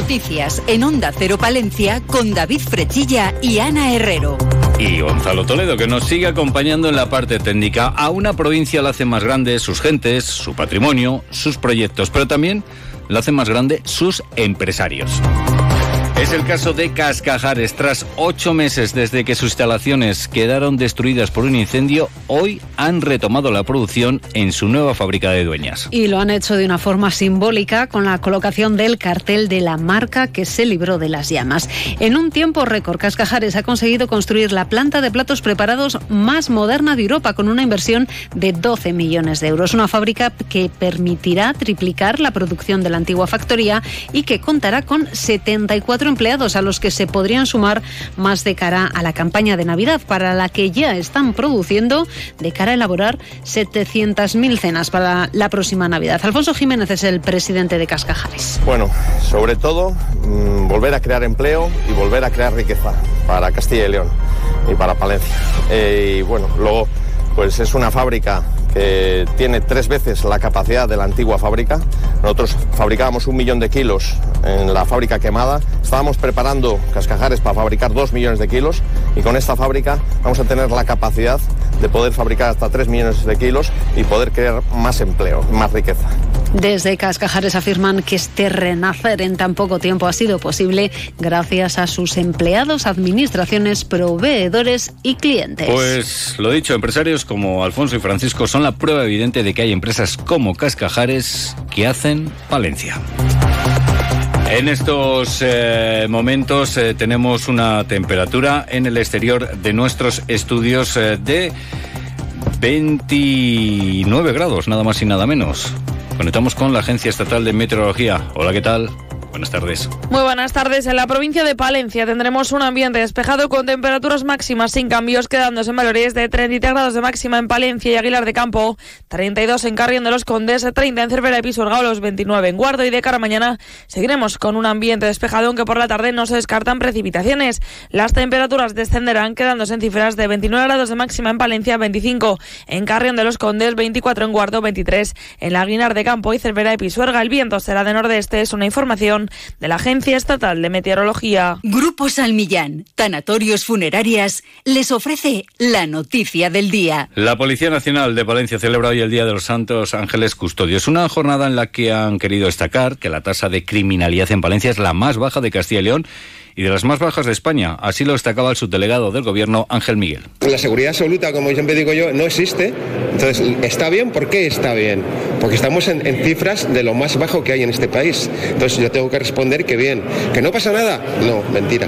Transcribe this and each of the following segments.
Noticias en Onda Cero Palencia con David Frechilla y Ana Herrero. Y Gonzalo Toledo, que nos sigue acompañando en la parte técnica. A una provincia la hace más grande sus gentes, su patrimonio, sus proyectos, pero también la hace más grande sus empresarios. Es el caso de Cascajares. Tras ocho meses desde que sus instalaciones quedaron destruidas por un incendio, hoy han retomado la producción en su nueva fábrica de dueñas. Y lo han hecho de una forma simbólica con la colocación del cartel de la marca que se libró de las llamas. En un tiempo récord, Cascajares ha conseguido construir la planta de platos preparados más moderna de Europa con una inversión de 12 millones de euros. Una fábrica que permitirá triplicar la producción de la antigua factoría y que contará con 74 empleados a los que se podrían sumar más de cara a la campaña de Navidad, para la que ya están produciendo de cara a elaborar 700.000 cenas para la próxima Navidad. Alfonso Jiménez es el presidente de Cascajares. Bueno, sobre todo mm, volver a crear empleo y volver a crear riqueza para Castilla y León y para Palencia. Eh, y bueno, luego pues es una fábrica que tiene tres veces la capacidad de la antigua fábrica. Nosotros fabricábamos un millón de kilos en la fábrica quemada. Estábamos preparando cascajares para fabricar dos millones de kilos y con esta fábrica vamos a tener la capacidad de poder fabricar hasta tres millones de kilos y poder crear más empleo, más riqueza. Desde Cascajares afirman que este renacer en tan poco tiempo ha sido posible gracias a sus empleados, administraciones, proveedores y clientes. Pues lo dicho, empresarios como Alfonso y Francisco son la prueba evidente de que hay empresas como Cascajares que hacen Valencia. En estos eh, momentos eh, tenemos una temperatura en el exterior de nuestros estudios eh, de 29 grados, nada más y nada menos. Conectamos con la Agencia Estatal de Meteorología. Hola, ¿qué tal? Buenas tardes. Muy buenas tardes. En la provincia de Palencia tendremos un ambiente despejado con temperaturas máximas sin cambios, quedándose en valores de 33 grados de máxima en Palencia y Aguilar de Campo, 32 en Carrión de los Condes, 30 en Cervera y Pisuerga, los 29 en Guardo y de cara a mañana seguiremos con un ambiente despejado, aunque por la tarde no se descartan precipitaciones. Las temperaturas descenderán, quedándose en cifras de 29 grados de máxima en Palencia, 25 en Carrión de los Condes, 24 en Guardo, 23 en la Aguilar de Campo y Cervera y Pisuerga. El viento será de nordeste, es una información de la Agencia Estatal de Meteorología. Grupo Salmillán, Tanatorios Funerarias, les ofrece la noticia del día. La Policía Nacional de Valencia celebra hoy el Día de los Santos Ángeles Custodios, una jornada en la que han querido destacar que la tasa de criminalidad en Valencia es la más baja de Castilla y León y de las más bajas de España. Así lo destacaba el subdelegado del Gobierno, Ángel Miguel. La seguridad absoluta, como siempre digo yo, no existe. Entonces, ¿está bien? ¿Por qué está bien? Porque estamos en, en cifras de lo más bajo que hay en este país. Entonces, yo tengo que responder que bien. ¿Que no pasa nada? No, mentira.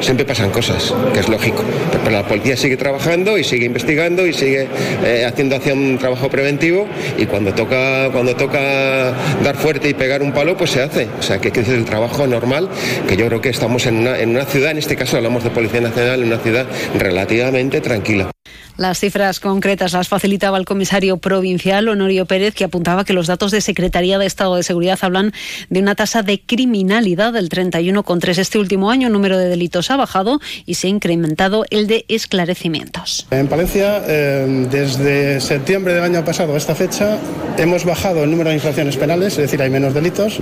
Siempre pasan cosas, que es lógico. Pero la policía sigue trabajando y sigue investigando y sigue eh, haciendo hacia un trabajo preventivo y cuando toca, cuando toca dar fuerte y pegar un palo, pues se hace. O sea, que es el trabajo normal, que yo creo que estamos en una, en una ciudad, en este caso hablamos de Policía Nacional, en una ciudad relativamente tranquila. Las cifras concretas las facilitaba el comisario provincial Honorio Pérez, que apuntaba que los datos de Secretaría de Estado de Seguridad hablan de una tasa de criminalidad del 31,3. Este último año el número de delitos ha bajado y se ha incrementado el de esclarecimientos. En Palencia, eh, desde septiembre del año pasado a esta fecha, hemos bajado el número de infracciones penales, es decir, hay menos delitos,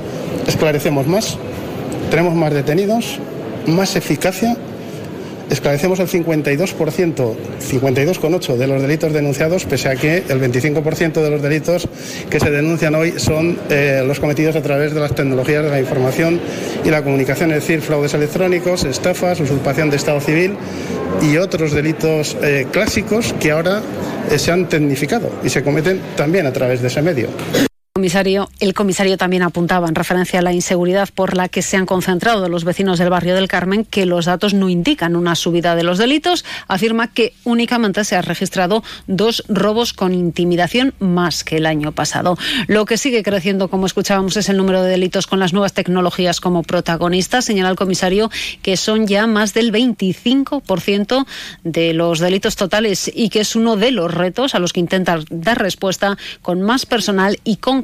esclarecemos más, tenemos más detenidos, más eficacia esclarecemos el 52%, 52,8% de los delitos denunciados, pese a que el 25% de los delitos que se denuncian hoy son eh, los cometidos a través de las tecnologías de la información y la comunicación, es decir, fraudes electrónicos, estafas, usurpación de Estado civil y otros delitos eh, clásicos que ahora eh, se han tecnificado y se cometen también a través de ese medio. Comisario, el comisario también apuntaba en referencia a la inseguridad por la que se han concentrado los vecinos del barrio del Carmen que los datos no indican una subida de los delitos. Afirma que únicamente se han registrado dos robos con intimidación más que el año pasado. Lo que sigue creciendo, como escuchábamos, es el número de delitos con las nuevas tecnologías como protagonistas. Señala el comisario que son ya más del 25% de los delitos totales y que es uno de los retos a los que intentan dar respuesta con más personal y con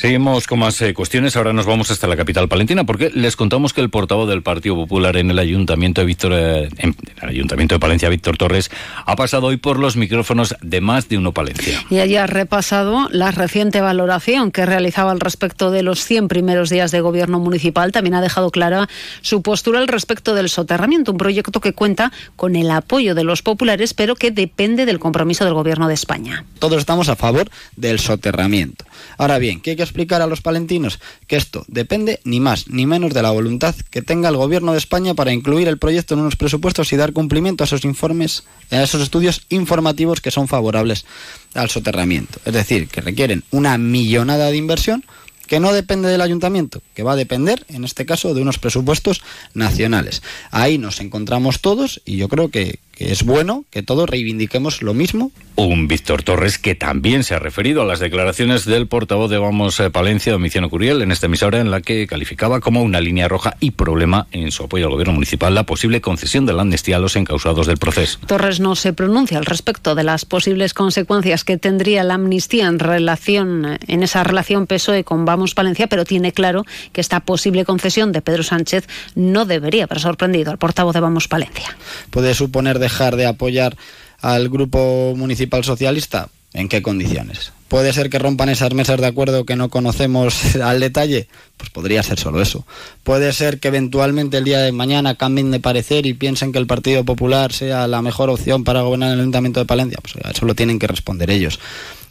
Seguimos con más eh, cuestiones. Ahora nos vamos hasta la capital palentina porque les contamos que el portavoz del Partido Popular en el Ayuntamiento de Víctor, eh, en el Ayuntamiento de Palencia, Víctor Torres, ha pasado hoy por los micrófonos de más de uno Palencia. Y allí ha repasado la reciente valoración que realizaba al respecto de los 100 primeros días de gobierno municipal. También ha dejado clara su postura al respecto del soterramiento, un proyecto que cuenta con el apoyo de los populares, pero que depende del compromiso del gobierno de España. Todos estamos a favor del soterramiento. Ahora bien, ¿qué hay que explicar a los palentinos? Que esto depende ni más ni menos de la voluntad que tenga el Gobierno de España para incluir el proyecto en unos presupuestos y dar cumplimiento a esos informes, a esos estudios informativos que son favorables al soterramiento. Es decir, que requieren una millonada de inversión que no depende del ayuntamiento, que va a depender, en este caso, de unos presupuestos nacionales. Ahí nos encontramos todos y yo creo que, es bueno que todos reivindiquemos lo mismo. Un Víctor Torres que también se ha referido a las declaraciones del portavoz de Vamos eh, Palencia, Domiciano Curiel, en esta emisora en la que calificaba como una línea roja y problema en su apoyo al gobierno municipal la posible concesión de la amnistía a los encausados del proceso. Torres no se pronuncia al respecto de las posibles consecuencias que tendría la amnistía en relación en esa relación PSOE con Vamos Palencia, pero tiene claro que esta posible concesión de Pedro Sánchez no debería haber sorprendido al portavoz de Vamos Palencia. Puede suponer dejar de apoyar al grupo municipal socialista? ¿En qué condiciones? ¿Puede ser que rompan esas mesas de acuerdo que no conocemos al detalle? Pues podría ser solo eso. ¿Puede ser que eventualmente el día de mañana cambien de parecer y piensen que el Partido Popular sea la mejor opción para gobernar el Ayuntamiento de Palencia? Pues eso lo tienen que responder ellos.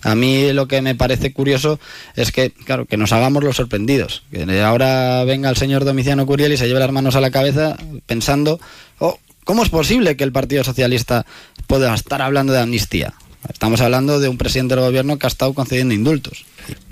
A mí lo que me parece curioso es que, claro, que nos hagamos los sorprendidos. Que ahora venga el señor Domiciano Curiel y se lleve las manos a la cabeza pensando, oh, ¿Cómo es posible que el Partido Socialista pueda estar hablando de amnistía? Estamos hablando de un presidente del gobierno que ha estado concediendo indultos.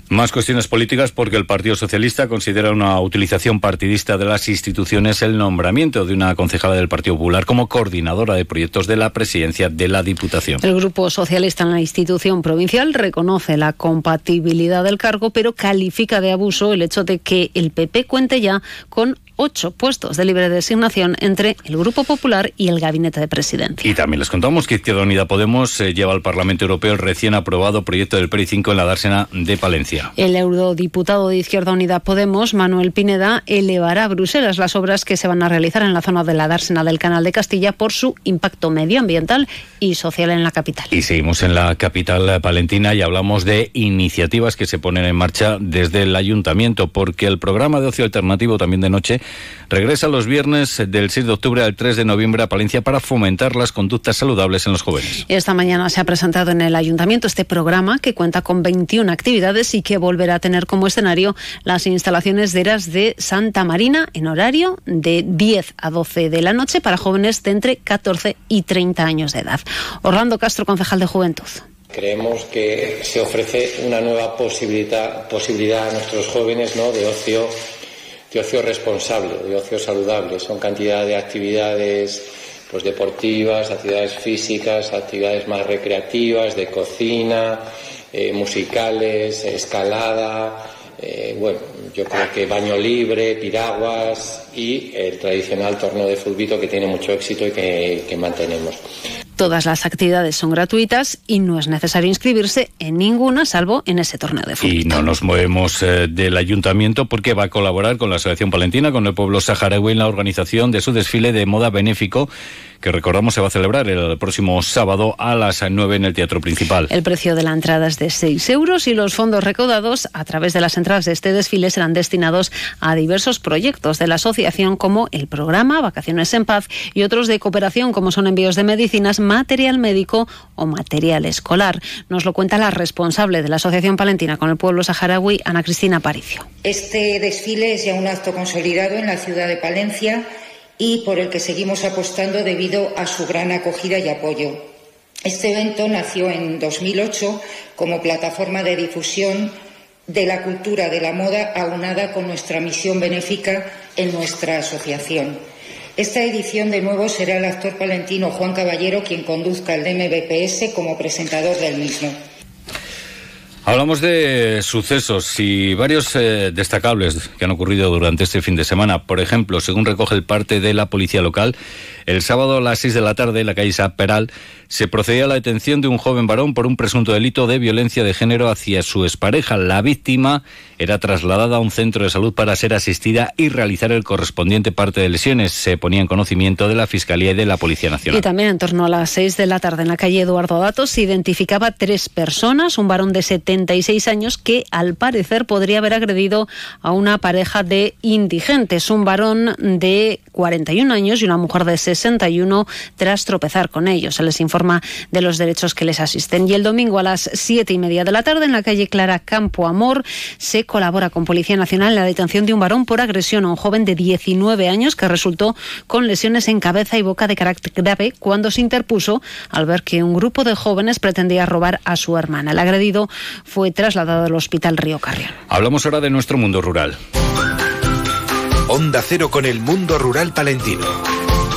Más cuestiones políticas porque el Partido Socialista considera una utilización partidista de las instituciones el nombramiento de una concejala del Partido Popular como coordinadora de proyectos de la presidencia de la Diputación. El Grupo Socialista en la institución provincial reconoce la compatibilidad del cargo, pero califica de abuso el hecho de que el PP cuente ya con ocho puestos de libre designación entre el Grupo Popular y el Gabinete de Presidencia. Y también les contamos que Izquierda Unida Podemos eh, lleva al Parlamento Europeo el recién aprobado proyecto del PERI 5 en la dársena de Palencia. El eurodiputado de Izquierda Unida Podemos, Manuel Pineda, elevará a Bruselas las obras que se van a realizar en la zona de la dársena del Canal de Castilla por su impacto medioambiental y social en la capital. Y seguimos en la capital palentina y hablamos de iniciativas que se ponen en marcha desde el ayuntamiento, porque el programa de ocio alternativo también de noche regresa los viernes del 6 de octubre al 3 de noviembre a Palencia para fomentar las conductas saludables en los jóvenes. Esta mañana se ha presentado en el ayuntamiento este programa que cuenta con 21 actividades y que volverá a tener como escenario las instalaciones de Eras de Santa Marina en horario de 10 a 12 de la noche para jóvenes de entre 14 y 30 años de edad. Orlando Castro, concejal de Juventud. Creemos que se ofrece una nueva posibilidad, posibilidad a nuestros jóvenes ¿no? de ocio de ocio responsable, de ocio saludable. Son cantidad de actividades pues, deportivas, actividades físicas, actividades más recreativas, de cocina, eh, musicales, escalada, eh, bueno, yo creo que baño libre, piraguas y el tradicional torneo de fulbito que tiene mucho éxito y que, que mantenemos. Todas las actividades son gratuitas y no es necesario inscribirse en ninguna salvo en ese torneo de fútbol. Y no nos movemos eh, del ayuntamiento porque va a colaborar con la Asociación Palentina, con el pueblo saharaui en la organización de su desfile de moda benéfico que recordamos se va a celebrar el próximo sábado a las 9 en el Teatro Principal. El precio de la entrada es de 6 euros y los fondos recaudados a través de las entradas de este desfile serán destinados a diversos proyectos de la asociación como el programa Vacaciones en Paz y otros de cooperación como son envíos de medicinas, material médico o material escolar. Nos lo cuenta la responsable de la Asociación Palentina con el pueblo saharaui, Ana Cristina Paricio. Este desfile es ya un acto consolidado en la ciudad de Palencia y por el que seguimos apostando debido a su gran acogida y apoyo. Este evento nació en 2008 como plataforma de difusión de la cultura de la moda aunada con nuestra misión benéfica en nuestra asociación. Esta edición de nuevo será el actor palentino Juan Caballero quien conduzca el DMBPS como presentador del mismo. Hablamos de sucesos y varios eh, destacables que han ocurrido durante este fin de semana. Por ejemplo, según recoge el parte de la policía local, el sábado a las 6 de la tarde en la calle Peral se procedía a la detención de un joven varón por un presunto delito de violencia de género hacia su expareja. La víctima era trasladada a un centro de salud para ser asistida y realizar el correspondiente parte de lesiones. Se ponía en conocimiento de la Fiscalía y de la Policía Nacional. Y también en torno a las 6 de la tarde en la calle Eduardo Datos se identificaba tres personas, un varón de 76 años que al parecer podría haber agredido a una pareja de indigentes, un varón de 41 años y una mujer de 60 61 tras tropezar con ellos. Se les informa de los derechos que les asisten. Y el domingo a las siete y media de la tarde en la calle Clara Campo Amor se colabora con Policía Nacional en la detención de un varón por agresión a un joven de 19 años que resultó con lesiones en cabeza y boca de carácter grave cuando se interpuso al ver que un grupo de jóvenes pretendía robar a su hermana. El agredido fue trasladado al Hospital Río Carrión. Hablamos ahora de nuestro mundo rural. Onda Cero con el mundo rural palentino.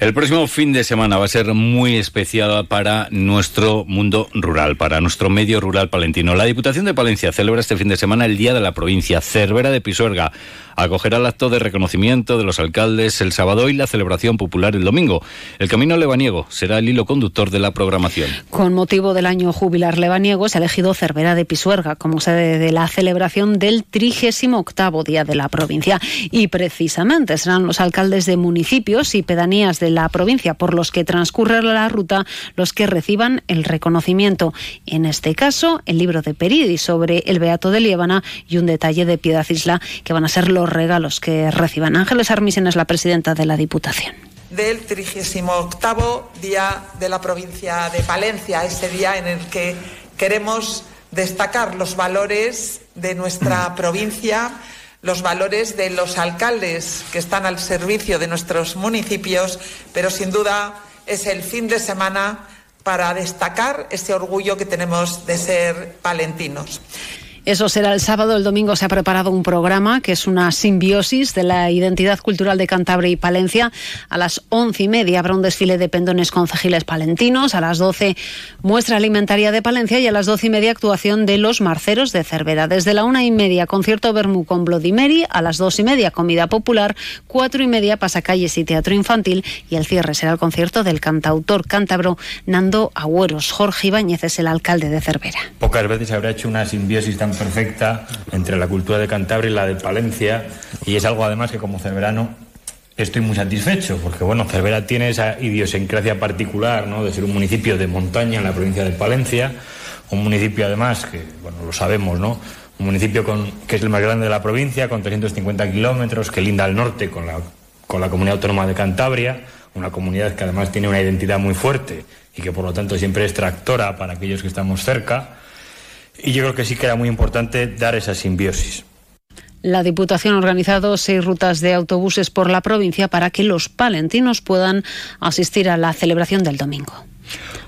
El próximo fin de semana va a ser muy especial para nuestro mundo rural, para nuestro medio rural palentino. La Diputación de Palencia celebra este fin de semana el Día de la Provincia. Cervera de Pisuerga acogerá el acto de reconocimiento de los alcaldes el sábado y la celebración popular el domingo. El camino lebaniego será el hilo conductor de la programación. Con motivo del año jubilar lebaniego se ha elegido Cervera de Pisuerga como sede de la celebración del 38 Día de la Provincia. Y precisamente serán los alcaldes de municipios y pedanías de la provincia por los que transcurre la ruta los que reciban el reconocimiento. En este caso, el libro de Peridi sobre el Beato de Liébana y un detalle de Piedad Isla que van a ser los regalos que reciban. Ángeles Armisen es la presidenta de la Diputación del 38 Día de la Provincia de Palencia, ese día en el que queremos destacar los valores de nuestra provincia, los valores de los alcaldes que están al servicio de nuestros municipios, pero sin duda es el fin de semana para destacar ese orgullo que tenemos de ser palentinos. Eso será el sábado. El domingo se ha preparado un programa que es una simbiosis de la identidad cultural de Cantabria y Palencia. A las once y media habrá un desfile de pendones con cejiles palentinos. A las doce, muestra alimentaria de Palencia. Y a las doce y media, actuación de los marceros de Cervera. Desde la una y media, concierto Bermú con Bloody Mary. A las dos y media, comida popular. Cuatro y media, pasacalles y teatro infantil. Y el cierre será el concierto del cantautor cántabro Nando Agüeros. Jorge Ibáñez es el alcalde de Cervera. Pocas veces habrá hecho una simbiosis tan perfecta entre la cultura de Cantabria y la de Palencia y es algo además que como cerverano estoy muy satisfecho porque bueno, Cervera tiene esa idiosincrasia particular ¿no? de ser un municipio de montaña en la provincia de Palencia, un municipio además que, bueno, lo sabemos, ¿no? Un municipio que es el más grande de la provincia, con 350 kilómetros, que linda al norte con la, con la comunidad autónoma de Cantabria, una comunidad que además tiene una identidad muy fuerte y que por lo tanto siempre es tractora para aquellos que estamos cerca. Y yo creo que sí que era muy importante dar esa simbiosis. La Diputación ha organizado seis rutas de autobuses por la provincia para que los palentinos puedan asistir a la celebración del domingo.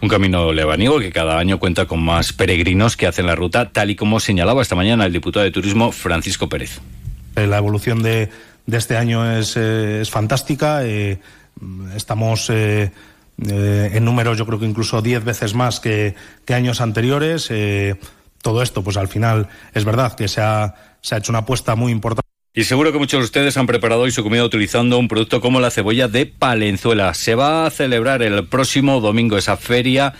Un camino lebaniego que cada año cuenta con más peregrinos que hacen la ruta, tal y como señalaba esta mañana el diputado de Turismo Francisco Pérez. Eh, la evolución de, este año es, eh, fantástica. Eh, estamos en números, yo creo que incluso diez veces más que, que años anteriores todo esto, pues al final es verdad que se ha, se ha hecho una apuesta muy importante. Y seguro que muchos de ustedes han preparado hoy su comida utilizando un producto como la cebolla de Palenzuela. Se va a celebrar el próximo domingo esa feria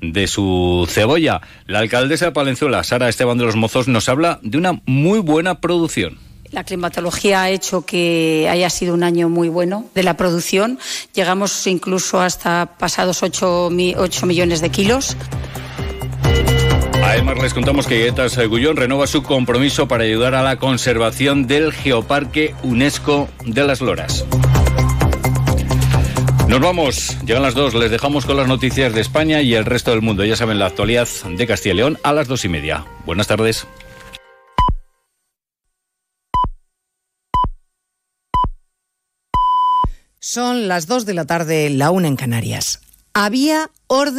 de su cebolla. La alcaldesa de Palenzuela, Sara Esteban de los Mozos, nos habla de una muy buena producción. La climatología ha hecho que haya sido un año muy bueno de la producción. Llegamos incluso hasta pasados 8, 8 millones de kilos. Además, les contamos que Guetas Gullón renova su compromiso para ayudar a la conservación del Geoparque UNESCO de las Loras. Nos vamos, llegan las dos, les dejamos con las noticias de España y el resto del mundo. Ya saben, la actualidad de Castilla y León a las dos y media. Buenas tardes. Son las dos de la tarde, la una en Canarias. Había orden.